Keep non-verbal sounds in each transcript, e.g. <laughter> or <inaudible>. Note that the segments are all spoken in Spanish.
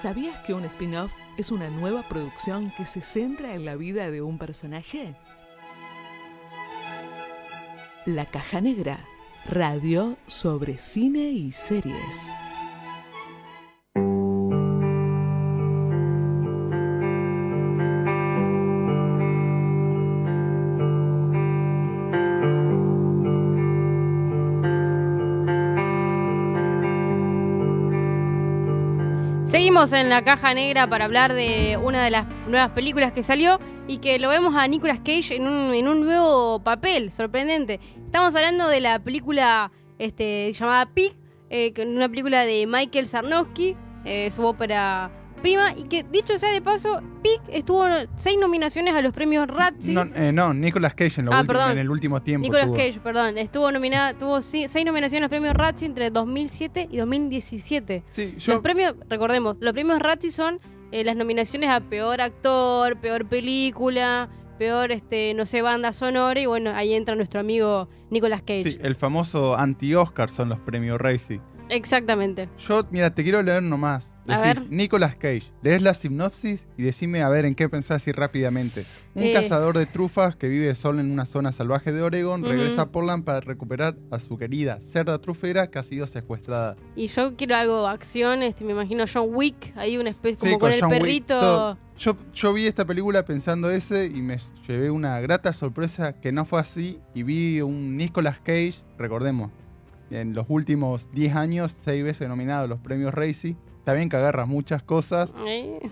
¿Sabías que un spin-off es una nueva producción que se centra en la vida de un personaje? La Caja Negra, radio sobre cine y series. Seguimos en la caja negra para hablar de una de las nuevas películas que salió y que lo vemos a Nicolas Cage en un, nuevo papel, sorprendente. Estamos hablando de la película este, llamada Pig, eh, una película de Michael Sarnowski, eh, su ópera prima, y que dicho sea de paso, Pig estuvo seis nominaciones a los premios Razzie. No, eh, no Nicolas Cage en, lo Ah, último- perdón. en el último tiempo. Nicolas tuvo. Cage, perdón, estuvo nominada, tuvo seis nominaciones a los premios Razzie entre 2007 y 2017. Sí, Los yo, premios, recordemos, los premios Razzie son eh, las nominaciones a peor actor, peor película, peor, este, no sé, banda sonora y bueno, ahí entra nuestro amigo Nicolas Cage. sí, el famoso anti-Oscar son los premios Racy. Exactamente. Yo, mira, te quiero leer nomás. Decís. Nicolas Cage, lees la sinopsis y decime a ver en qué pensás así rápidamente. Un Eh. cazador de trufas que vive solo en una zona salvaje de Oregon regresa a Portland para recuperar a su querida cerda trufera que ha sido secuestrada. Y yo quiero algo acción, este, me imagino John Wick, ahí una especie Sí, como con, el John perrito. Yo, yo vi esta película pensando ese y me llevé una grata sorpresa que no fue así y vi un Nicolas Cage, recordemos, en los últimos 10 años, 6 veces nominado a los premios Racy. Está bien que agarra muchas cosas,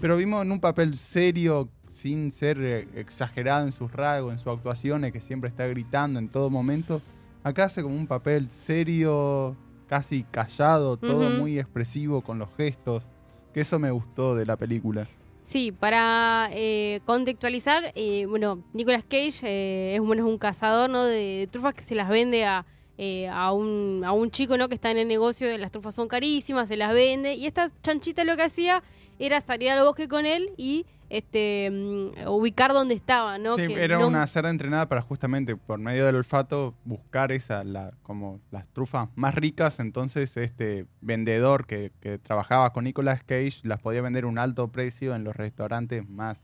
pero vimos en un papel serio, sin ser eh, exagerado en sus rasgos, en sus actuaciones, que siempre está gritando en todo momento. Acá hace como un papel serio, casi callado, todo muy expresivo con los gestos. Que eso me gustó de la película. Sí, para eh, contextualizar, eh, bueno, Nicolas Cage eh, es, bueno, es un cazador ¿no? de trufas que se las vende a, eh, a, un, a un chico ¿no? que está en el negocio de las trufas son carísimas, se las vende. Y esta chanchita lo que hacía era salir al bosque con él y este mm, ubicar dónde estaba, ¿no? sí, Que era no- una cerda entrenada para justamente por medio del olfato buscar esa, la, como las trufas más ricas. Entonces este vendedor que, que trabajaba con Nicolas Cage las podía vender a un alto precio en los restaurantes más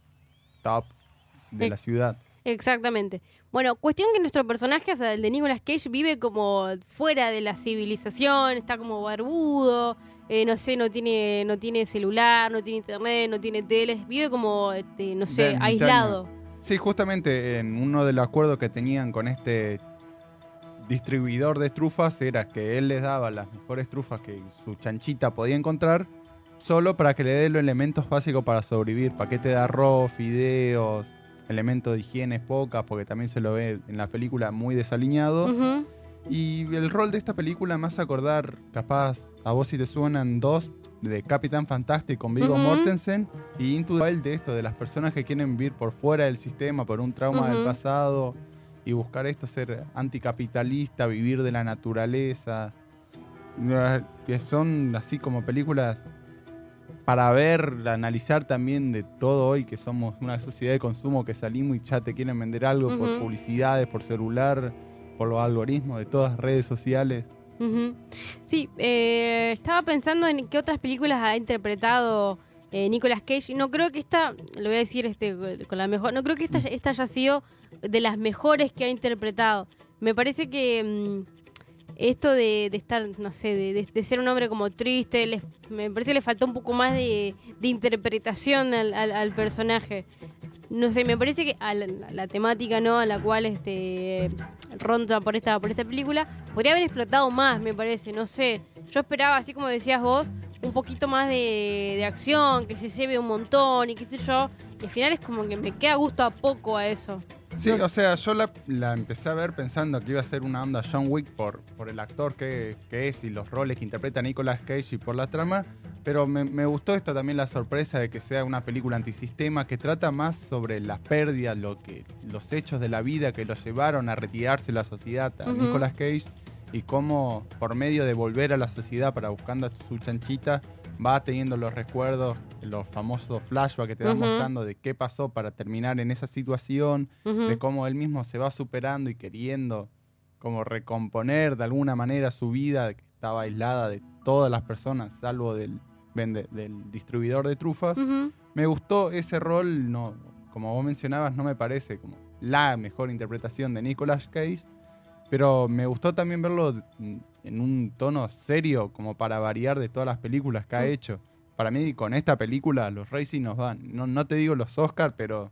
top de la ciudad. Exactamente. Bueno, cuestión que nuestro personaje, o sea, el de Nicolas Cage, vive como fuera de la civilización, está como barbudo, eh, no sé, no tiene, no tiene celular, no tiene internet, no tiene teles, vive como, este, no sé, aislado. Sí, justamente en uno de los acuerdos que tenían con este distribuidor de trufas era que él les daba las mejores trufas que su chanchita podía encontrar solo para que le dé los elementos básicos para sobrevivir, paquete de arroz, fideos, elementos de higiene pocas, porque también se lo ve en la película muy desaliñado. Y el rol de esta película hace acordar, capaz, a vos si te suenan dos de Capitán Fantastic con Viggo Ujú. Mortensen y Into the Wild de esto, de las personas que quieren vivir por fuera del sistema, por un trauma del pasado y buscar esto, ser anticapitalista, vivir de la naturaleza, que son así como películas para ver, analizar también de todo hoy que somos una sociedad de consumo que salimos y ya te quieren vender algo por publicidades, por celular, por los algoritmos de todas las redes sociales. Sí, eh, estaba pensando en qué otras películas ha interpretado eh, Nicolas Cage. No creo que esta, lo voy a decir este con la mejor, no creo que esta, esta haya sido de las mejores que ha interpretado. Me parece que mm, esto de, estar, no sé, de, ser un hombre como triste, les- me parece que le faltó un poco más de, de interpretación al, al- personaje. No sé, me parece que a la, temática no a la cual este ronda por esta por esta película podría haber explotado más, me parece, no sé. Yo esperaba, así como decías vos, un poquito más de, de acción, que se se ve un montón y qué sé yo. Y al final es como que me queda gusto a poco a eso. Sí, o sea, yo la, la empecé a ver pensando que iba a ser una onda John Wick por, por el actor que, que es y los roles que interpreta Nicolas Cage y por la trama, pero me, me gustó esta también la sorpresa de que sea una película antisistema que trata más sobre las pérdidas, lo que, los hechos de la vida que lo llevaron a retirarse de la sociedad a. Nicolas Cage y cómo por medio de volver a la sociedad para buscando a su chanchita va teniendo los recuerdos, los famosos flashbacks que te van Ujú. mostrando de qué pasó para terminar en esa situación Ujú. de cómo él mismo se va superando y queriendo como recomponer de alguna manera su vida que estaba aislada de todas las personas, salvo del, vende, del distribuidor de trufas. Ujú. Me gustó ese rol, no, como vos mencionabas, no me parece como la mejor interpretación de Nicolas Cage, pero me gustó también verlo en un tono serio, como para variar de todas las películas que ha Mm. hecho. Para mí, con esta película, los Racing nos van. No, no te digo los Oscars, pero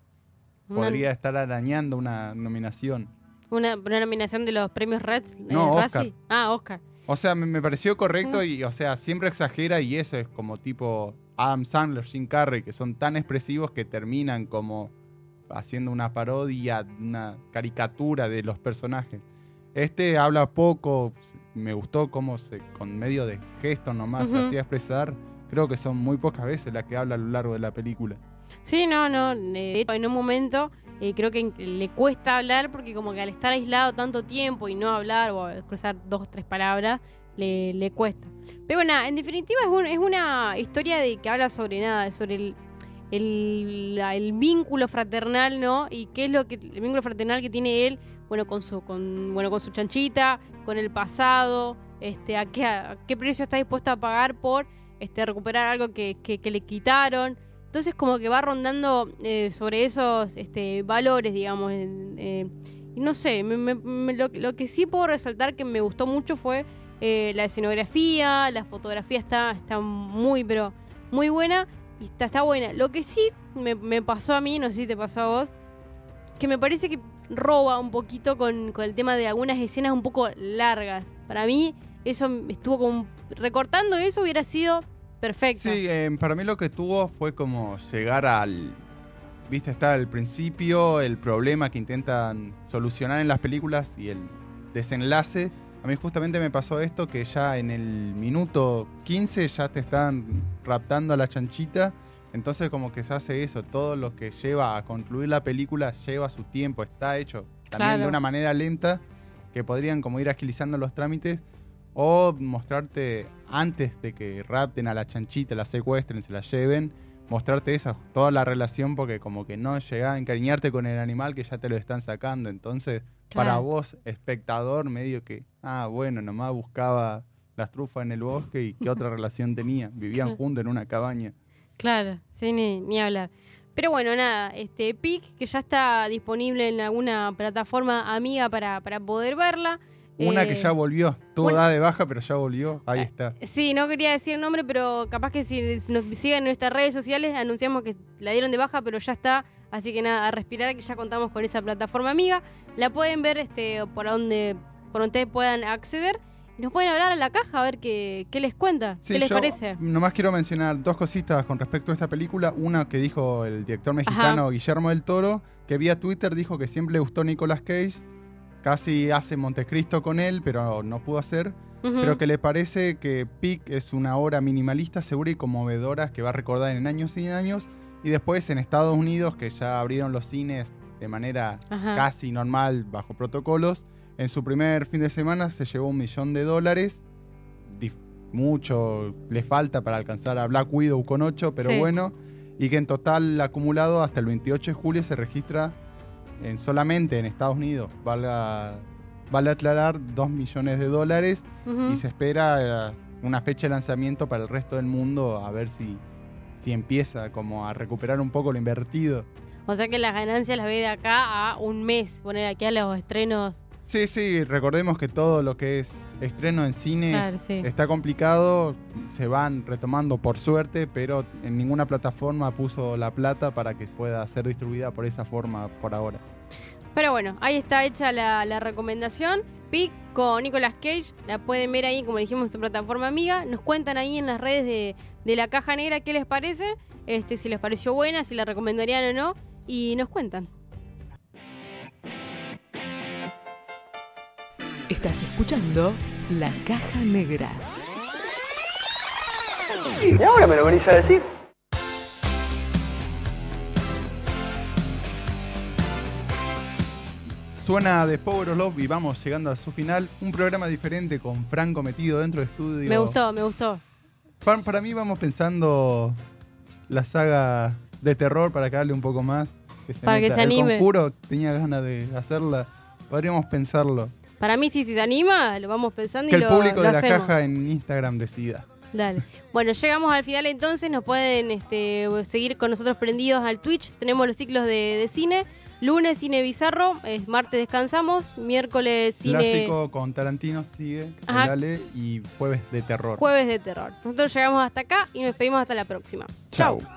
Una- podría estar arañando una nominación. Una, una nominación de los premios Reds. eh, No, Razzie. Ah, Oscar. O sea, me, me pareció correcto y, o sea, siempre exagera y eso es como tipo Adam Sandler, Jim Carrey, que son tan expresivos que terminan como haciendo una parodia, una caricatura de los personajes. Este habla poco, me gustó cómo se, con medio de gestos nomás se Ujú. hacía expresar. Creo que son muy pocas veces las que habla a lo largo de la película. Sí, no, no. eh, De hecho, en un momento eh, creo que le cuesta hablar porque como que al estar aislado tanto tiempo y no hablar o cruzar dos o tres palabras, le, le cuesta. Pero bueno, en definitiva es, un- es una historia de que habla sobre nada, sobre el, el vínculo fraternal, ¿no? Y qué es lo que el vínculo fraternal que tiene él, bueno, con su, con, bueno, con su chanchita, con el pasado, este, a qué, a qué precio está dispuesto a pagar por este, recuperar algo que, que- le quitaron. Entonces como que va rondando eh, sobre esos este, valores, digamos. eh, no sé, me- lo, lo que sí puedo resaltar que me gustó mucho fue eh, la escenografía, la fotografía está, está muy, pero muy buena y está, está buena. Lo que sí me pasó a mí, no sé si te pasó a vos, que me parece que roba un poquito con, con el tema de algunas escenas un poco largas. Para mí eso estuvo como... Recortando eso hubiera sido perfecto. Sí, eh, para mí lo que tuvo fue como llegar al... Viste, está el principio, el problema que intentan solucionar en las películas y el desenlace. A mí justamente me pasó esto que ya en el minuto 15 ya te están raptando a la chanchita. Entonces como que se hace eso, todo lo que lleva a concluir la película lleva su tiempo, está hecho también Claro. de una manera lenta que podrían como ir agilizando los trámites o mostrarte antes de que rapten a la chanchita, la secuestren, se la lleven, mostrarte esa, toda la relación porque como que no llega a encariñarte con el animal que ya te lo están sacando. Entonces, para vos, espectador, medio que, ah, bueno, nomás buscaba las trufas en el bosque y qué otra <laughs> relación tenía. Vivían Claro. juntos en una cabaña. Claro, sí, ni, ni hablar. Pero bueno, nada, este PIC que ya está disponible en alguna plataforma amiga para, para poder verla. Una Eh, que ya volvió, tuvo una- edad de baja, pero ya volvió, ahí Eh, está. Sí, no quería decir el nombre, pero capaz que si nos siguen en nuestras redes sociales anunciamos que la dieron de baja, pero ya está. Así que nada, a respirar que ya contamos con esa plataforma amiga. La pueden ver este por donde por donde ustedes puedan acceder. Nos pueden hablar a la caja a ver qué, qué les cuenta, Sí, qué les yo parece. Nomás quiero mencionar dos cositas con respecto a esta película. Una que dijo el director mexicano Guillermo del Toro, que vía Twitter dijo que siempre le gustó Nicolas Cage. Casi hace Montecristo con él, pero no pudo hacer. Pero que le parece que Pic es una obra minimalista, segura y conmovedora que va a recordar en años y años. Y después en Estados Unidos, que ya abrieron los cines de manera Ajá. casi normal, bajo protocolos, en su primer fin de semana se llevó un millón de dólares. Dif- Mucho le falta para alcanzar a Black Widow con 8, pero Sí. bueno. Y que en total acumulado hasta el 28 de julio se registra en solamente en Estados Unidos, valga, vale aclarar, 2 millones de dólares y se espera eh, una fecha de lanzamiento para el resto del mundo a ver si, si empieza como a recuperar un poco lo invertido. O sea que las ganancias las ve de acá a un mes, poner aquí a los estrenos. Sí, sí, recordemos que todo lo que es estreno en cines Claro, sí. está complicado, se van retomando por suerte, pero en ninguna plataforma puso la plata para que pueda ser distribuida por esa forma por ahora. Pero bueno, ahí está hecha la, la recomendación. Pic con Nicolas Cage, la pueden ver ahí, como dijimos, en su plataforma amiga. Nos cuentan ahí en las redes de, de la caja negra qué les parece, este, si les pareció buena, si la recomendarían o no, y nos cuentan. Estás escuchando La Caja Negra. Y ahora me lo venís a decir. Suena de Power of Love y vamos llegando a su final. Un programa diferente con Franco metido dentro del estudio. Me gustó, me gustó. Pa- Para mí vamos pensando la saga de terror para que hable un poco más. Que se Para que se anime. El conjuro, tenía ganas de hacerla. Podríamos pensarlo. Para mí, si, si se anima, lo vamos pensando Que y el lo, público lo de la hacemos. caja en Instagram decida. Dale. Bueno, llegamos al final entonces. Nos pueden este, seguir con nosotros prendidos al Twitch. Tenemos los ciclos de, de cine. Lunes cine bizarro, es martes descansamos, miércoles cine Clásico con Tarantino sigue, dale, y jueves de terror. jueves de terror. Nosotros llegamos hasta acá y nos despedimos hasta la próxima. Chau. Chau.